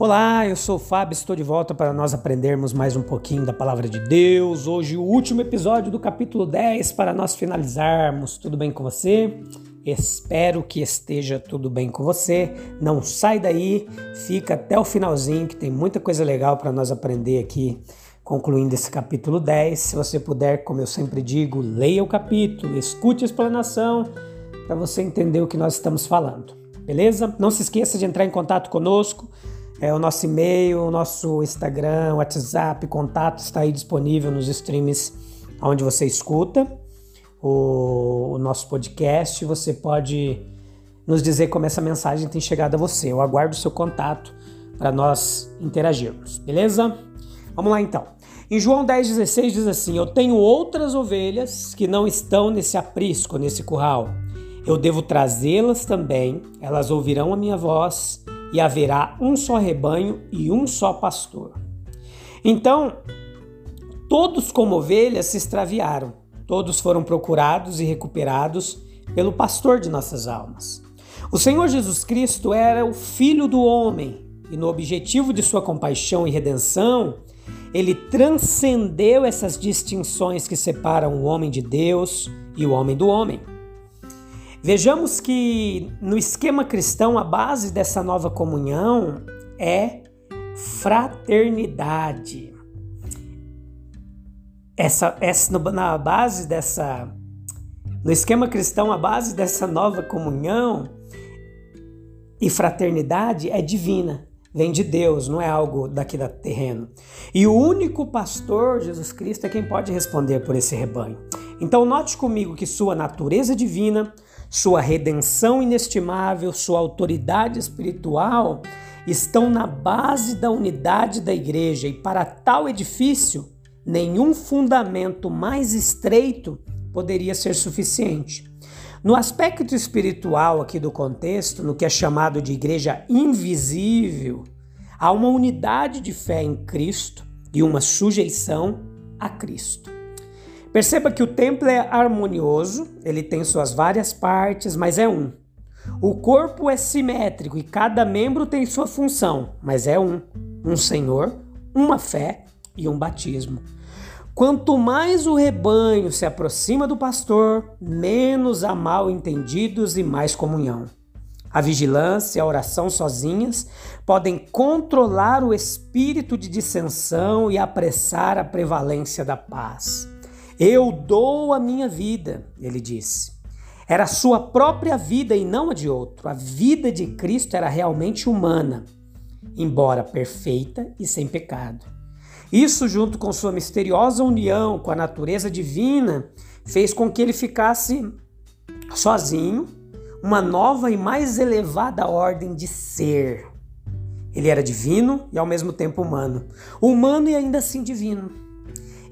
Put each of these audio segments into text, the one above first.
Olá, eu sou o Fábio, estou de volta para nós aprendermos mais um pouquinho da palavra de Deus. Hoje, o último episódio do capítulo 10 para nós finalizarmos. Tudo bem com você? Espero que esteja tudo bem com você. Não sai daí, fica até o finalzinho, que tem muita coisa legal para nós aprender aqui, concluindo esse capítulo 10. Se você puder, como eu sempre digo, leia o capítulo, escute a explanação para você entender o que nós estamos falando. Beleza? Não se esqueça de entrar em contato conosco é, o nosso e-mail, o nosso Instagram, WhatsApp, contato está aí disponível nos streams onde você escuta o, o nosso podcast. Você pode nos dizer como essa mensagem tem chegado a você. Eu aguardo o seu contato para nós interagirmos, beleza? Vamos lá então. Em João 10,16 diz assim: Eu tenho outras ovelhas que não estão nesse aprisco, nesse curral. Eu devo trazê-las também, elas ouvirão a minha voz e haverá um só rebanho e um só pastor. Então, todos como ovelhas se extraviaram, todos foram procurados e recuperados pelo pastor de nossas almas. O Senhor Jesus Cristo era o Filho do homem e, no objetivo de sua compaixão e redenção, ele transcendeu essas distinções que separam o homem de Deus e o homem do homem. Vejamos que no esquema cristão a base dessa nova comunhão é fraternidade. Essa, essa na base dessa no esquema cristão a base dessa nova comunhão e fraternidade é divina, vem de Deus, não é algo daqui da terreno. E o único pastor, Jesus Cristo, é quem pode responder por esse rebanho. Então note comigo que sua natureza divina, sua redenção inestimável, sua autoridade espiritual estão na base da unidade da igreja e para tal edifício, nenhum fundamento mais estreito poderia ser suficiente. No aspecto espiritual aqui do contexto, no que é chamado de igreja invisível, há uma unidade de fé em Cristo e uma sujeição a Cristo. Perceba que o templo é harmonioso, ele tem suas várias partes, mas é um. O corpo é simétrico e cada membro tem sua função, mas é um. Um Senhor, uma fé e um batismo. Quanto mais o rebanho se aproxima do pastor, menos há mal entendidos e mais comunhão. A vigilância e a oração sozinhas podem controlar o espírito de dissensão e apressar a prevalência da paz. Eu dou a minha vida, ele disse. Era sua própria vida e não a de outro. A vida de Cristo era realmente humana, embora perfeita e sem pecado. Isso, junto com sua misteriosa união com a natureza divina, fez com que ele ficasse sozinho, uma nova e mais elevada ordem de ser. Ele era divino e ao mesmo tempo humano. Humano e ainda assim divino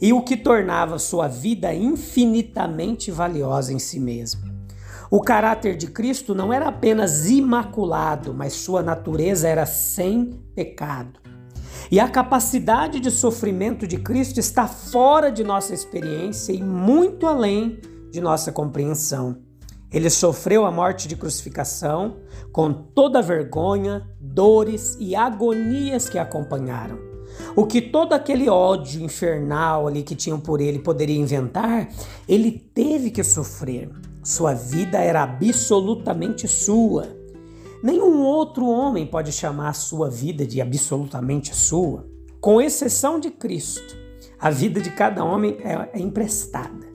e o que tornava sua vida infinitamente valiosa em si mesmo. O caráter de Cristo não era apenas imaculado, mas sua natureza era sem pecado. E a capacidade de sofrimento de Cristo está fora de nossa experiência e muito além de nossa compreensão. Ele sofreu a morte de crucificação com toda a vergonha, dores e agonias que acompanharam. O que todo aquele ódio infernal ali que tinham por ele poderia inventar, ele teve que sofrer. Sua vida era absolutamente sua. Nenhum outro homem pode chamar a sua vida de absolutamente sua. Com exceção de Cristo, a vida de cada homem é, é emprestada.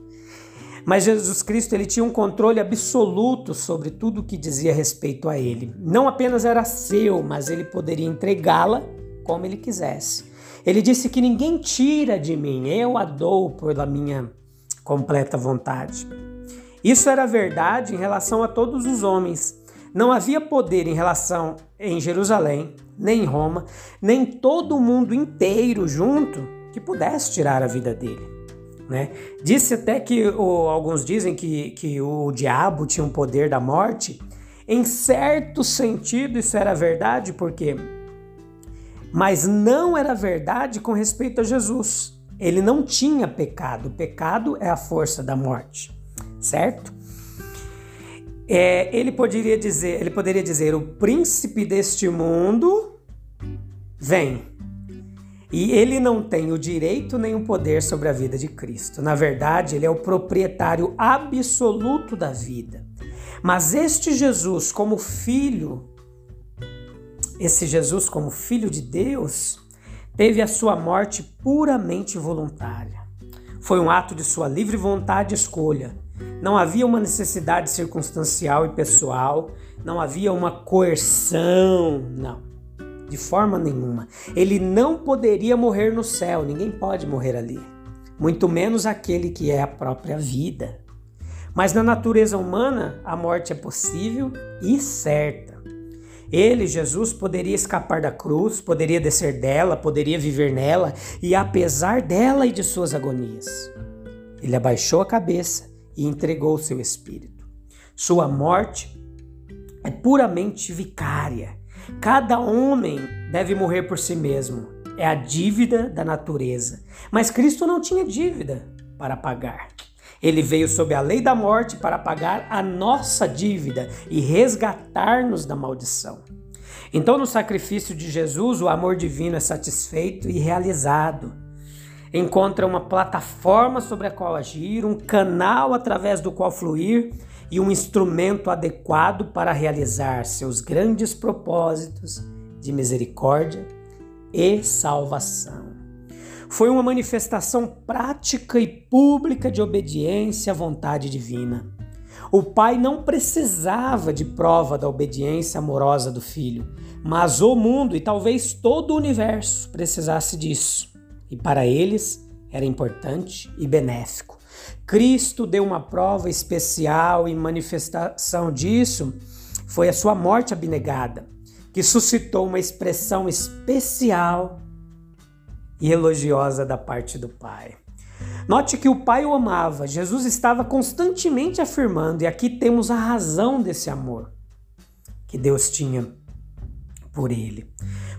Mas Jesus Cristo ele tinha um controle absoluto sobre tudo o que dizia respeito a ele. Não apenas era seu, mas ele poderia entregá-la como ele quisesse. Ele disse que ninguém tira de mim, eu a dou pela minha completa vontade. Isso era verdade em relação a todos os homens. Não havia poder em relação em Jerusalém, nem em Roma, nem todo o mundo inteiro junto que pudesse tirar a vida dele. Né? Disse até que, ou, alguns dizem que, que o diabo tinha um poder da morte. Em certo sentido, isso era verdade, porque mas não era verdade com respeito a Jesus. Ele não tinha pecado. O pecado é a força da morte, certo? É, ele poderia dizer, ele poderia dizer, o príncipe deste mundo vem. E ele não tem o direito nem o poder sobre a vida de Cristo. Na verdade, ele é o proprietário absoluto da vida. Mas este Jesus, como filho esse Jesus, como Filho de Deus, teve a sua morte puramente voluntária. Foi um ato de sua livre vontade e escolha. Não havia uma necessidade circunstancial e pessoal, não havia uma coerção, não, de forma nenhuma. Ele não poderia morrer no céu, ninguém pode morrer ali, muito menos aquele que é a própria vida. Mas na natureza humana, a morte é possível e certa. Ele, Jesus, poderia escapar da cruz, poderia descer dela, poderia viver nela e apesar dela e de suas agonias. Ele abaixou a cabeça e entregou seu espírito. Sua morte é puramente vicária. Cada homem deve morrer por si mesmo. É a dívida da natureza. Mas Cristo não tinha dívida para pagar. Ele veio sob a lei da morte para pagar a nossa dívida e resgatar-nos da maldição. Então, no sacrifício de Jesus, o amor divino é satisfeito e realizado. Encontra uma plataforma sobre a qual agir, um canal através do qual fluir e um instrumento adequado para realizar seus grandes propósitos de misericórdia e salvação foi uma manifestação prática e pública de obediência à vontade divina. O pai não precisava de prova da obediência amorosa do filho, mas o mundo e talvez todo o universo precisasse disso. E para eles era importante e benéfico. Cristo deu uma prova especial e manifestação disso foi a sua morte abnegada, que suscitou uma expressão especial e elogiosa da parte do Pai. Note que o Pai o amava, Jesus estava constantemente afirmando, e aqui temos a razão desse amor que Deus tinha por ele.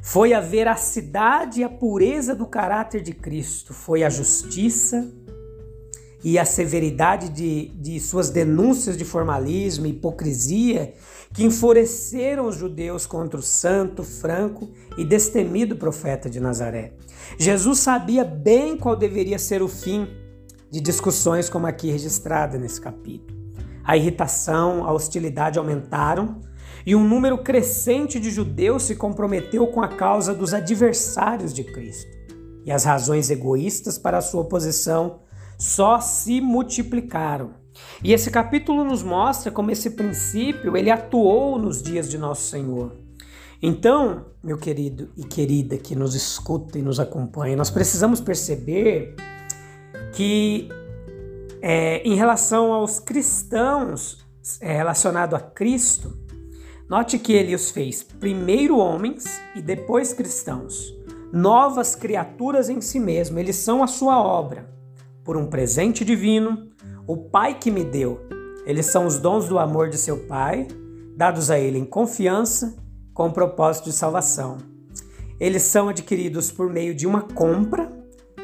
Foi a veracidade e a pureza do caráter de Cristo, foi a justiça e a severidade de, de suas denúncias de formalismo e hipocrisia que enfureceram os judeus contra o santo, franco e destemido profeta de Nazaré. Jesus sabia bem qual deveria ser o fim de discussões como aqui registrada nesse capítulo. A irritação, a hostilidade aumentaram e um número crescente de judeus se comprometeu com a causa dos adversários de Cristo. E as razões egoístas para a sua oposição só se multiplicaram. E esse capítulo nos mostra como esse princípio ele atuou nos dias de nosso Senhor. Então, meu querido e querida que nos escuta e nos acompanha, nós precisamos perceber que é, em relação aos cristãos é, relacionado a Cristo, note que ele os fez primeiro homens e depois cristãos, novas criaturas em si mesmo, eles são a sua obra, por um presente divino, o Pai que me deu. Eles são os dons do amor de seu Pai, dados a ele em confiança com o propósito de salvação. Eles são adquiridos por meio de uma compra,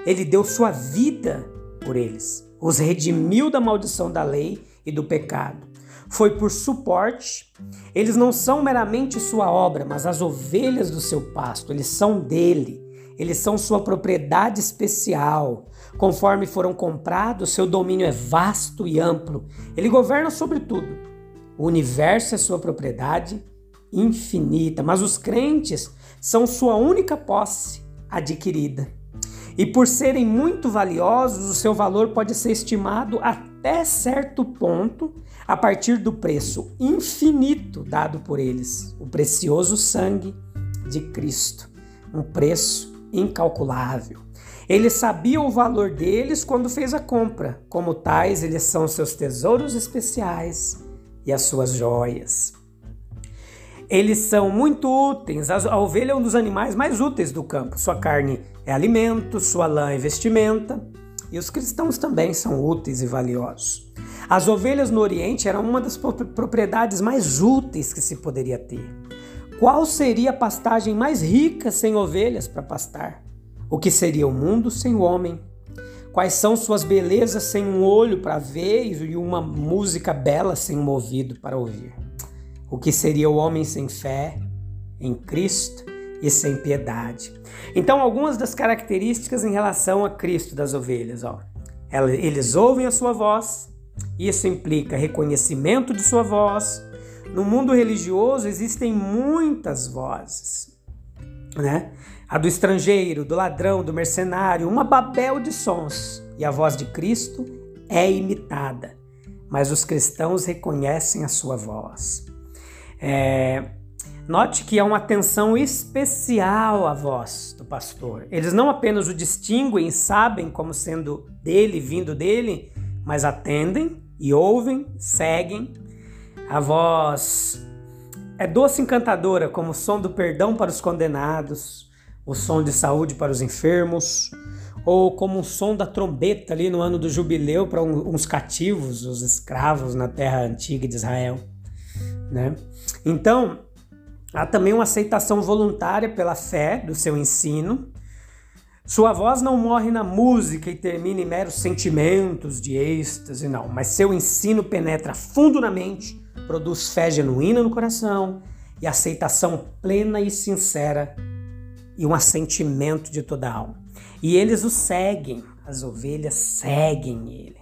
ele deu sua vida por eles, os redimiu da maldição da lei e do pecado. Foi por suporte. Eles não são meramente sua obra, mas as ovelhas do seu pasto, eles são dele. Eles são sua propriedade especial. Conforme foram comprados, seu domínio é vasto e amplo. Ele governa sobre tudo. O universo é sua propriedade infinita, mas os crentes são sua única posse adquirida. E por serem muito valiosos, o seu valor pode ser estimado até certo ponto a partir do preço infinito dado por eles, o precioso sangue de Cristo, um preço incalculável. Ele sabia o valor deles quando fez a compra. Como tais, eles são seus tesouros especiais e as suas joias. Eles são muito úteis. A ovelha é um dos animais mais úteis do campo. Sua carne é alimento, sua lã é vestimenta. E os cristãos também são úteis e valiosos. As ovelhas no Oriente eram uma das propriedades mais úteis que se poderia ter. Qual seria a pastagem mais rica sem ovelhas para pastar? O que seria o mundo sem o homem? Quais são suas belezas sem um olho para ver e uma música bela sem um ouvido para ouvir? O que seria o homem sem fé em Cristo e sem piedade? Então, algumas das características em relação a Cristo das ovelhas, ó. Eles ouvem a sua voz, isso implica reconhecimento de sua voz. No mundo religioso existem muitas vozes, né? a do estrangeiro, do ladrão, do mercenário, uma babel de sons, e a voz de Cristo é imitada, mas os cristãos reconhecem a sua voz. É, note que há uma atenção especial à voz do pastor. Eles não apenas o distinguem e sabem como sendo dele, vindo dele, mas atendem e ouvem, seguem. A voz é doce e encantadora, como o som do perdão para os condenados, o som de saúde para os enfermos, ou como um som da trombeta ali no ano do jubileu para uns cativos, os escravos na terra antiga de Israel. Né? Então, há também uma aceitação voluntária pela fé do seu ensino. Sua voz não morre na música e termina em meros sentimentos de êxtase, não, mas seu ensino penetra fundo na mente, produz fé genuína no coração e aceitação plena e sincera e um assentimento de toda a alma. E eles o seguem, as ovelhas seguem ele.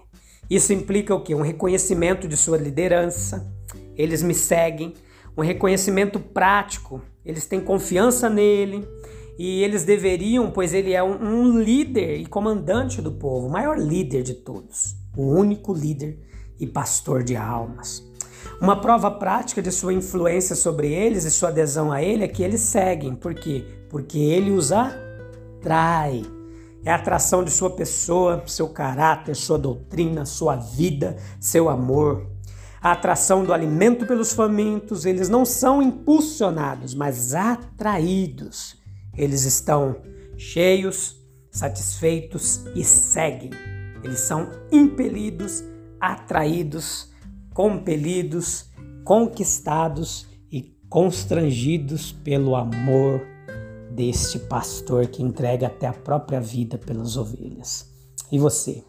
Isso implica o quê? Um reconhecimento de sua liderança. Eles me seguem, um reconhecimento prático. Eles têm confiança nele e eles deveriam, pois ele é um, um líder e comandante do povo, o maior líder de todos, o único líder e pastor de almas. Uma prova prática de sua influência sobre eles e sua adesão a ele é que eles seguem. Por quê? Porque ele os atrai. É a atração de sua pessoa, seu caráter, sua doutrina, sua vida, seu amor. A atração do alimento pelos famintos, eles não são impulsionados, mas atraídos. Eles estão cheios, satisfeitos e seguem. Eles são impelidos, atraídos compelidos, conquistados e constrangidos pelo amor deste pastor que entrega até a própria vida pelas ovelhas. E você?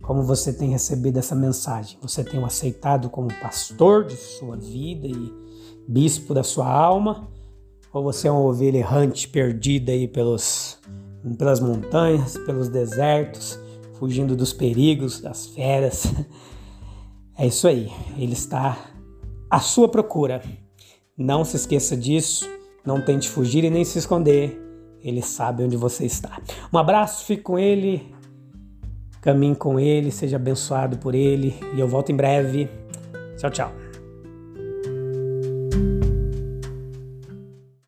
Como você tem recebido essa mensagem? Você tem o aceitado como pastor de sua vida e bispo da sua alma? Ou você é uma ovelha errante, perdida aí pelos, pelas montanhas, pelos desertos, fugindo dos perigos, das feras? É isso aí, ele está à sua procura. Não se esqueça disso, não tente fugir e nem se esconder. Ele sabe onde você está. Um abraço, fique com ele, caminhe com ele, seja abençoado por ele e eu volto em breve. Tchau, tchau.